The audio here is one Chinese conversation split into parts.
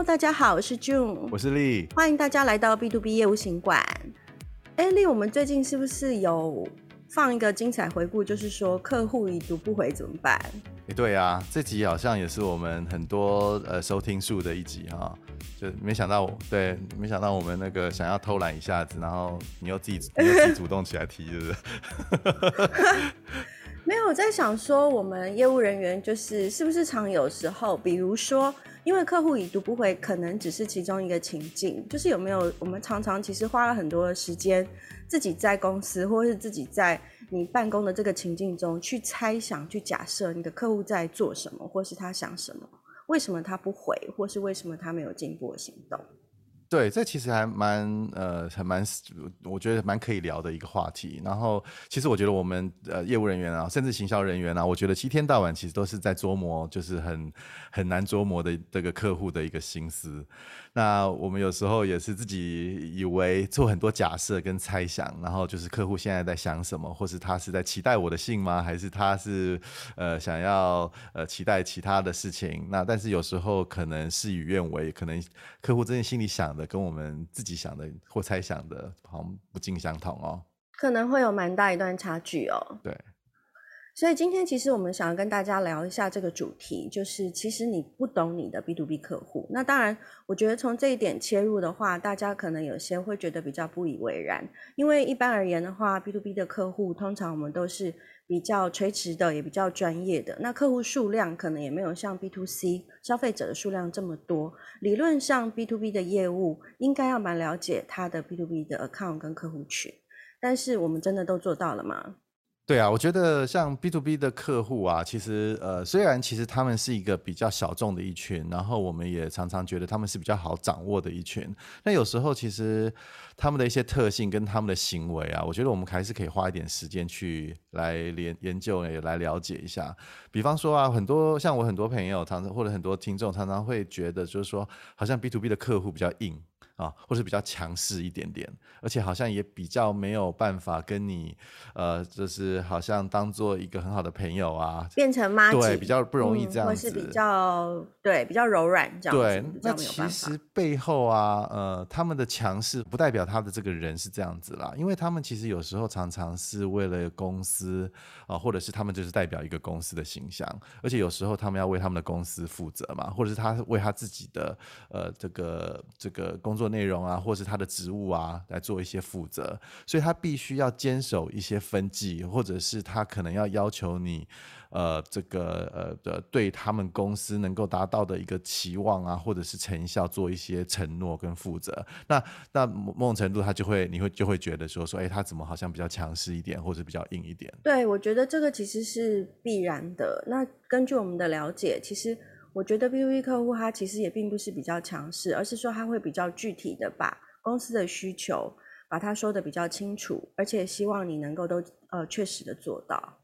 Hello，大家好，我是 June，我是丽，欢迎大家来到 B to B 业务行馆。哎，丽，我们最近是不是有放一个精彩回顾？就是说客户已读不回怎么办？哎，对啊，这集好像也是我们很多呃收听数的一集哈，就没想到，对，没想到我们那个想要偷懒一下子，然后你又自己 你又自己主动起来提，是不是？没有，我在想说，我们业务人员就是是不是常有时候，比如说，因为客户已读不回，可能只是其中一个情境，就是有没有我们常常其实花了很多的时间，自己在公司或是自己在你办公的这个情境中去猜想、去假设你的客户在做什么，或是他想什么，为什么他不回，或是为什么他没有进一步的行动。对，这其实还蛮呃，还蛮，我觉得蛮可以聊的一个话题。然后，其实我觉得我们呃业务人员啊，甚至行销人员啊，我觉得一天到晚其实都是在琢磨，就是很很难琢磨的这个客户的一个心思。那我们有时候也是自己以为做很多假设跟猜想，然后就是客户现在在想什么，或是他是在期待我的信吗？还是他是呃想要呃期待其他的事情？那但是有时候可能事与愿违，可能客户真的心里想的跟我们自己想的或猜想的好像不尽相同哦，可能会有蛮大一段差距哦。对。所以今天其实我们想要跟大家聊一下这个主题，就是其实你不懂你的 B to B 客户。那当然，我觉得从这一点切入的话，大家可能有些会觉得比较不以为然，因为一般而言的话，B to B 的客户通常我们都是比较垂直的，也比较专业的。那客户数量可能也没有像 B to C 消费者的数量这么多。理论上，B to B 的业务应该要蛮了解他的 B to B 的 account 跟客户群，但是我们真的都做到了吗？对啊，我觉得像 B to B 的客户啊，其实呃，虽然其实他们是一个比较小众的一群，然后我们也常常觉得他们是比较好掌握的一群。那有时候其实他们的一些特性跟他们的行为啊，我觉得我们还是可以花一点时间去来研研究，也来了解一下。比方说啊，很多像我很多朋友常常或者很多听众常常会觉得，就是说好像 B to B 的客户比较硬。啊，或是比较强势一点点，而且好像也比较没有办法跟你，呃，就是好像当做一个很好的朋友啊，变成妈，对，比较不容易这样子，嗯、或是比较对比较柔软这样子。对，那其实背后啊，呃，他们的强势不代表他的这个人是这样子啦，因为他们其实有时候常常是为了公司啊、呃，或者是他们就是代表一个公司的形象，而且有时候他们要为他们的公司负责嘛，或者是他为他自己的呃这个这个工作。内容啊，或是他的职务啊，来做一些负责，所以他必须要坚守一些分际，或者是他可能要要求你，呃，这个呃的对他们公司能够达到的一个期望啊，或者是成效做一些承诺跟负责。那那某种程度，他就会你会就会觉得说说，哎，他怎么好像比较强势一点，或者比较硬一点？对，我觉得这个其实是必然的。那根据我们的了解，其实。我觉得 B to B 客户他其实也并不是比较强势，而是说他会比较具体的把公司的需求把它说得比较清楚，而且希望你能够都呃确实的做到。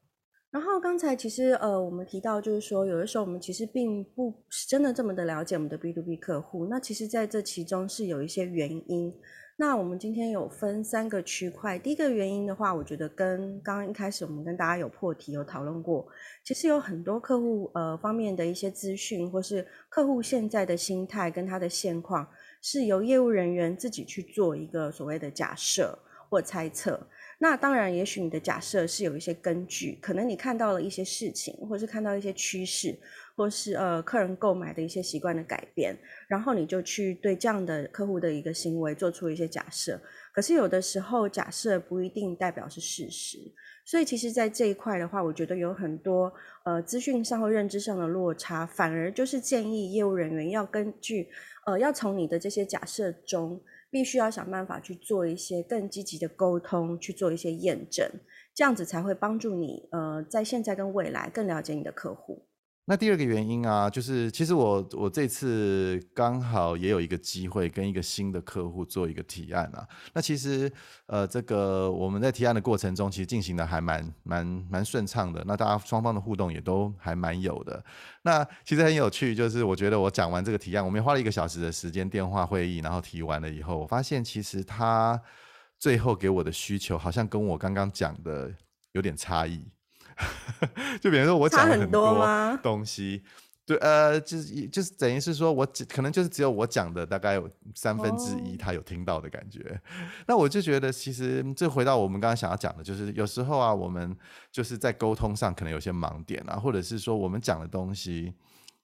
然后刚才其实呃我们提到就是说，有的时候我们其实并不是真的这么的了解我们的 B to B 客户，那其实在这其中是有一些原因。那我们今天有分三个区块，第一个原因的话，我觉得跟刚刚一开始我们跟大家有破题有讨论过，其实有很多客户呃方面的一些资讯，或是客户现在的心态跟他的现况，是由业务人员自己去做一个所谓的假设或猜测。那当然，也许你的假设是有一些根据，可能你看到了一些事情，或是看到一些趋势。或是呃客人购买的一些习惯的改变，然后你就去对这样的客户的一个行为做出一些假设。可是有的时候假设不一定代表是事实，所以其实，在这一块的话，我觉得有很多呃资讯上或认知上的落差，反而就是建议业务人员要根据呃要从你的这些假设中，必须要想办法去做一些更积极的沟通，去做一些验证，这样子才会帮助你呃在现在跟未来更了解你的客户。那第二个原因啊，就是其实我我这次刚好也有一个机会跟一个新的客户做一个提案啊。那其实呃，这个我们在提案的过程中，其实进行的还蛮蛮蛮顺畅的。那大家双方的互动也都还蛮有的。那其实很有趣，就是我觉得我讲完这个提案，我们花了一个小时的时间电话会议，然后提完了以后，我发现其实他最后给我的需求好像跟我刚刚讲的有点差异。就比如说我讲了很多东西，对，呃，就是就是等于是说我可能就是只有我讲的大概有三分之一他有听到的感觉。Oh. 那我就觉得其实这回到我们刚刚想要讲的，就是有时候啊，我们就是在沟通上可能有些盲点啊，或者是说我们讲的东西。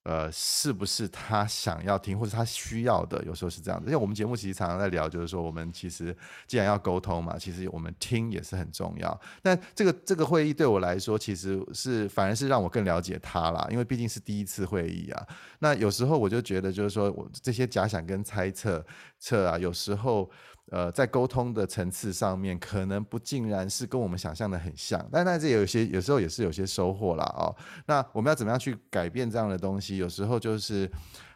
呃，是不是他想要听或者他需要的？有时候是这样子。因为我们节目其实常常在聊，就是说我们其实既然要沟通嘛，其实我们听也是很重要。但这个这个会议对我来说，其实是反而是让我更了解他啦，因为毕竟是第一次会议啊。那有时候我就觉得，就是说我这些假想跟猜测测啊，有时候。呃，在沟通的层次上面，可能不尽然是跟我们想象的很像，但但是有些有时候也是有些收获啦。哦。那我们要怎么样去改变这样的东西？有时候就是。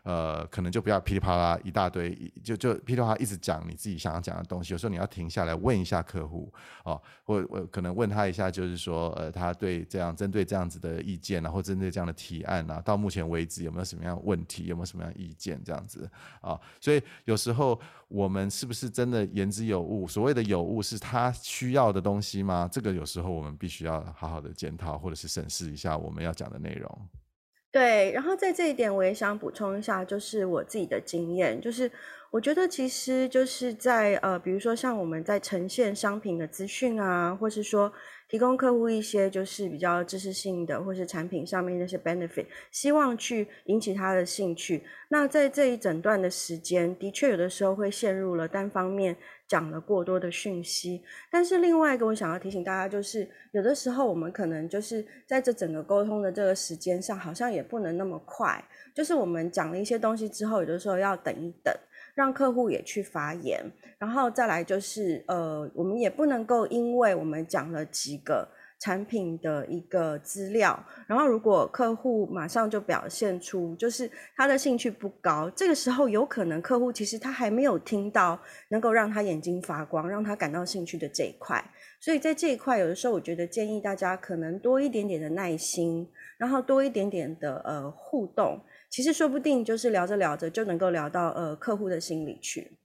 呃，可能就不要噼里啪啦一大堆，就就噼里啪啦一直讲你自己想要讲的东西。有时候你要停下来问一下客户哦，或我可能问他一下，就是说，呃，他对这样针对这样子的意见，然后针对这样的提案啊，到目前为止有没有什么样问题，有没有什么样意见这样子啊，所以有时候我们是不是真的言之有物？所谓的有物是他需要的东西吗？这个有时候我们必须要好好的检讨，或者是审视一下我们要讲的内容。对，然后在这一点我也想补充一下，就是我自己的经验，就是我觉得其实就是在呃，比如说像我们在呈现商品的资讯啊，或是说。提供客户一些就是比较知识性的，或是产品上面那些 benefit，希望去引起他的兴趣。那在这一整段的时间，的确有的时候会陷入了单方面讲了过多的讯息。但是另外一个我想要提醒大家，就是有的时候我们可能就是在这整个沟通的这个时间上，好像也不能那么快。就是我们讲了一些东西之后，有的时候要等一等。让客户也去发言，然后再来就是，呃，我们也不能够因为我们讲了几个产品的一个资料，然后如果客户马上就表现出就是他的兴趣不高，这个时候有可能客户其实他还没有听到能够让他眼睛发光、让他感到兴趣的这一块，所以在这一块有的时候我觉得建议大家可能多一点点的耐心，然后多一点点的呃互动。其实说不定就是聊着聊着就能够聊到呃客户的心里去。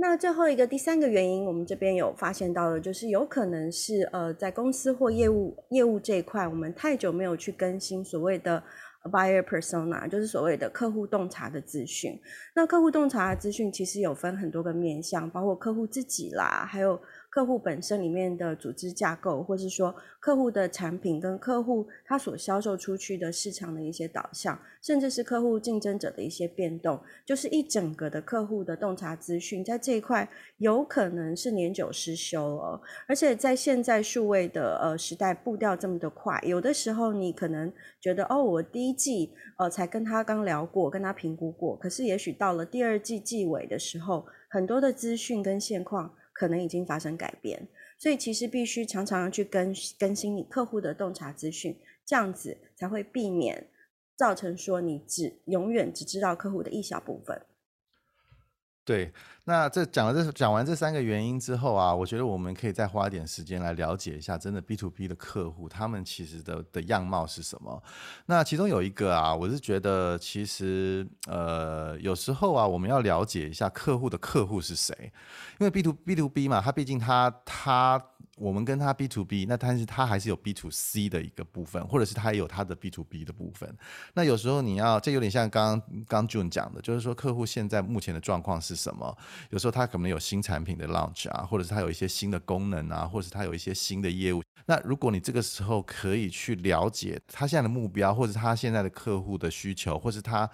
那最后一个第三个原因，我们这边有发现到的，就是有可能是呃在公司或业务业务这一块，我们太久没有去更新所谓的 buyer persona，就是所谓的客户洞察的资讯。那客户洞察的资讯其实有分很多个面向，包括客户自己啦，还有。客户本身里面的组织架构，或是说客户的产品跟客户他所销售出去的市场的一些导向，甚至是客户竞争者的一些变动，就是一整个的客户的洞察资讯，在这一块有可能是年久失修哦。而且在现在数位的呃时代步调这么的快，有的时候你可能觉得哦，我第一季呃才跟他刚聊过，跟他评估过，可是也许到了第二季季尾的时候，很多的资讯跟现况。可能已经发生改变，所以其实必须常常去更更新你客户的洞察资讯，这样子才会避免造成说你只永远只知道客户的一小部分。对，那这讲了这讲完这三个原因之后啊，我觉得我们可以再花一点时间来了解一下，真的 B to B 的客户他们其实的的样貌是什么？那其中有一个啊，我是觉得其实呃有时候啊，我们要了解一下客户的客户是谁，因为 B to B to B 嘛，他毕竟他他。我们跟他 B to B，那但是他还是有 B to C 的一个部分，或者是他也有他的 B to B 的部分。那有时候你要，这有点像刚刚刚 June 讲的，就是说客户现在目前的状况是什么？有时候他可能有新产品的 launch 啊，或者是他有一些新的功能啊，或者是他有一些新的业务。那如果你这个时候可以去了解他现在的目标，或者是他现在的客户的需求，或是他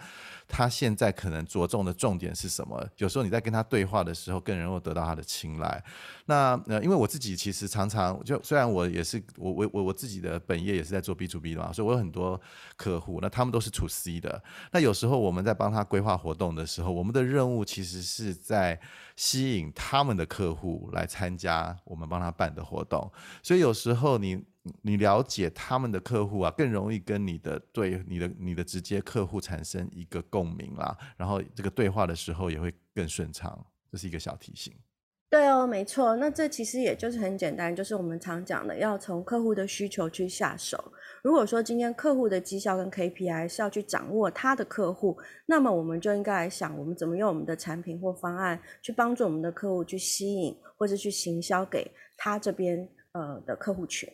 他现在可能着重的重点是什么？有时候你在跟他对话的时候，更能够得到他的青睐。那呃，因为我自己其实常常就虽然我也是我我我我自己的本业也是在做 B to B 的嘛，所以我有很多客户，那他们都是处 C 的。那有时候我们在帮他规划活动的时候，我们的任务其实是在吸引他们的客户来参加我们帮他办的活动。所以有时候你你了解他们的客户啊，更容易跟你的对你的你的直接客户产生一个共鸣啦，然后这个对话的时候也会更顺畅。这是一个小提醒。对哦，没错。那这其实也就是很简单，就是我们常讲的，要从客户的需求去下手。如果说今天客户的绩效跟 KPI 是要去掌握他的客户，那么我们就应该来想，我们怎么用我们的产品或方案去帮助我们的客户去吸引，或者去行销给他这边呃的客户群。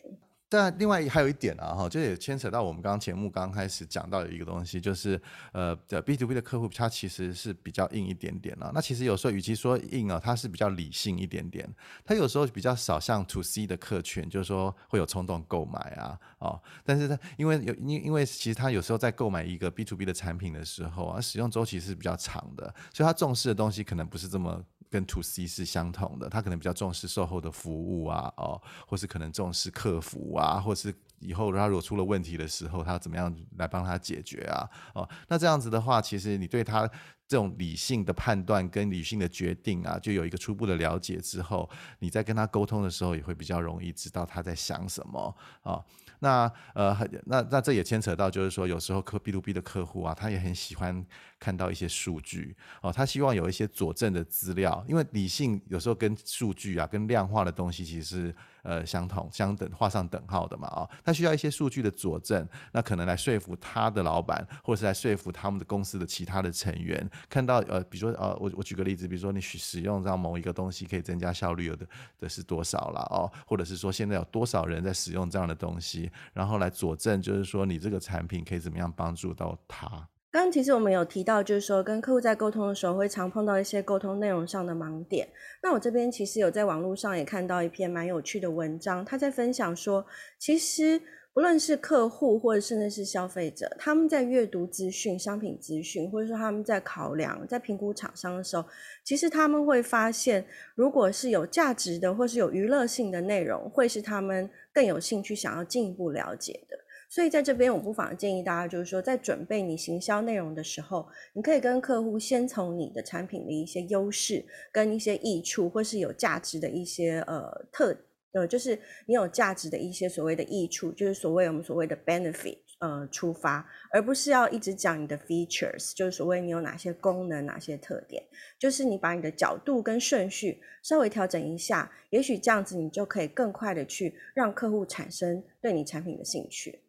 但另外还有一点啊，哈，就也牵扯到我们刚刚节目刚开始讲到的一个东西，就是呃的，B to B 的客户他其实是比较硬一点点啊。那其实有时候与其说硬啊，他是比较理性一点点。他有时候比较少像 To C 的客群，就是说会有冲动购买啊，哦。但是他因为有因因为其实他有时候在购买一个 B to B 的产品的时候啊，使用周期是比较长的，所以他重视的东西可能不是这么。跟 To C 是相同的，他可能比较重视售后的服务啊，哦，或是可能重视客服啊，或是以后他如果出了问题的时候，他怎么样来帮他解决啊，哦，那这样子的话，其实你对他这种理性的判断跟理性的决定啊，就有一个初步的了解之后，你在跟他沟通的时候，也会比较容易知道他在想什么啊。那呃，那那这也牵扯到，就是说，有时候客 B to B 的客户啊，他也很喜欢看到一些数据哦，他希望有一些佐证的资料，因为理性有时候跟数据啊，跟量化的东西其实是。呃，相同、相等、画上等号的嘛，啊、哦，他需要一些数据的佐证，那可能来说服他的老板，或者是来说服他们的公司的其他的成员，看到呃，比如说呃，我我举个例子，比如说你使用这样某一个东西可以增加效率，有的的是多少了哦，或者是说现在有多少人在使用这样的东西，然后来佐证，就是说你这个产品可以怎么样帮助到他。刚刚其实我们有提到，就是说跟客户在沟通的时候，会常碰到一些沟通内容上的盲点。那我这边其实有在网络上也看到一篇蛮有趣的文章，他在分享说，其实不论是客户或者甚至是消费者，他们在阅读资讯、商品资讯，或者说他们在考量、在评估厂商的时候，其实他们会发现，如果是有价值的或是有娱乐性的内容，会是他们更有兴趣想要进一步了解的。所以在这边，我不妨建议大家，就是说，在准备你行销内容的时候，你可以跟客户先从你的产品的一些优势、跟一些益处，或是有价值的一些呃特呃，就是你有价值的一些所谓的益处，就是所谓我们所谓的 benefit 呃出发，而不是要一直讲你的 features，就是所谓你有哪些功能、哪些特点，就是你把你的角度跟顺序稍微调整一下，也许这样子你就可以更快的去让客户产生对你产品的兴趣。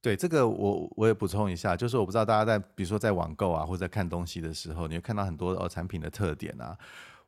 对这个我我也补充一下，就是我不知道大家在比如说在网购啊或者在看东西的时候，你会看到很多呃产品的特点啊。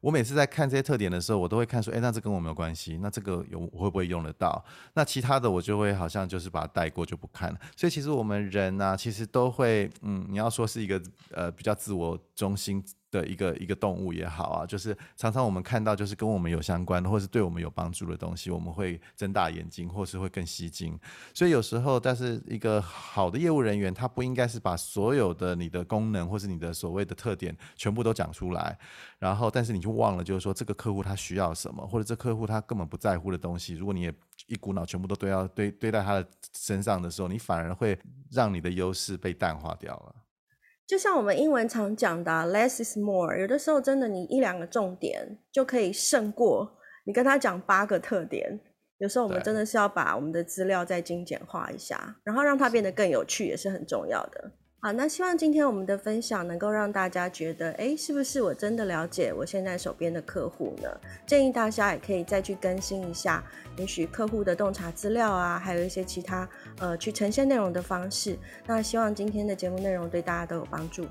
我每次在看这些特点的时候，我都会看说，哎，那这跟我没有关系，那这个有我会不会用得到？那其他的我就会好像就是把它带过就不看了。所以其实我们人呢、其实都会，嗯，你要说是一个呃比较自我中心。的一个一个动物也好啊，就是常常我们看到就是跟我们有相关的，或是对我们有帮助的东西，我们会睁大眼睛，或是会更吸睛。所以有时候，但是一个好的业务人员，他不应该是把所有的你的功能或是你的所谓的特点全部都讲出来，然后但是你就忘了，就是说这个客户他需要什么，或者这客户他根本不在乎的东西，如果你也一股脑全部都堆到堆堆在他的身上的时候，你反而会让你的优势被淡化掉了。就像我们英文常讲的 “less is more”，有的时候真的你一两个重点就可以胜过你跟他讲八个特点。有时候我们真的是要把我们的资料再精简化一下，然后让它变得更有趣，也是很重要的。好，那希望今天我们的分享能够让大家觉得，哎，是不是我真的了解我现在手边的客户呢？建议大家也可以再去更新一下，允许客户的洞察资料啊，还有一些其他呃去呈现内容的方式。那希望今天的节目内容对大家都有帮助。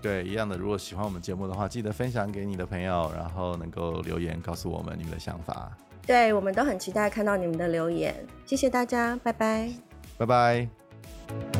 对，一样的。如果喜欢我们节目的话，记得分享给你的朋友，然后能够留言告诉我们你们的想法。对，我们都很期待看到你们的留言。谢谢大家，拜拜。拜拜。